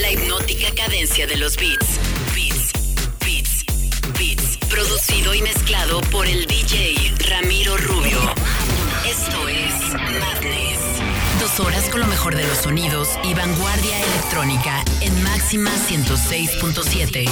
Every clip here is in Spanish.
La hipnótica cadencia de los beats. Beats, beats, beats. Producido y mezclado por el DJ Ramiro Rubio. Esto es Madness. Dos horas con lo mejor de los sonidos y vanguardia electrónica en máxima 106.7.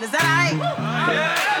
Is that all right? Yeah.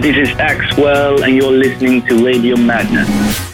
This is Axwell, and you're listening to Radio Madness.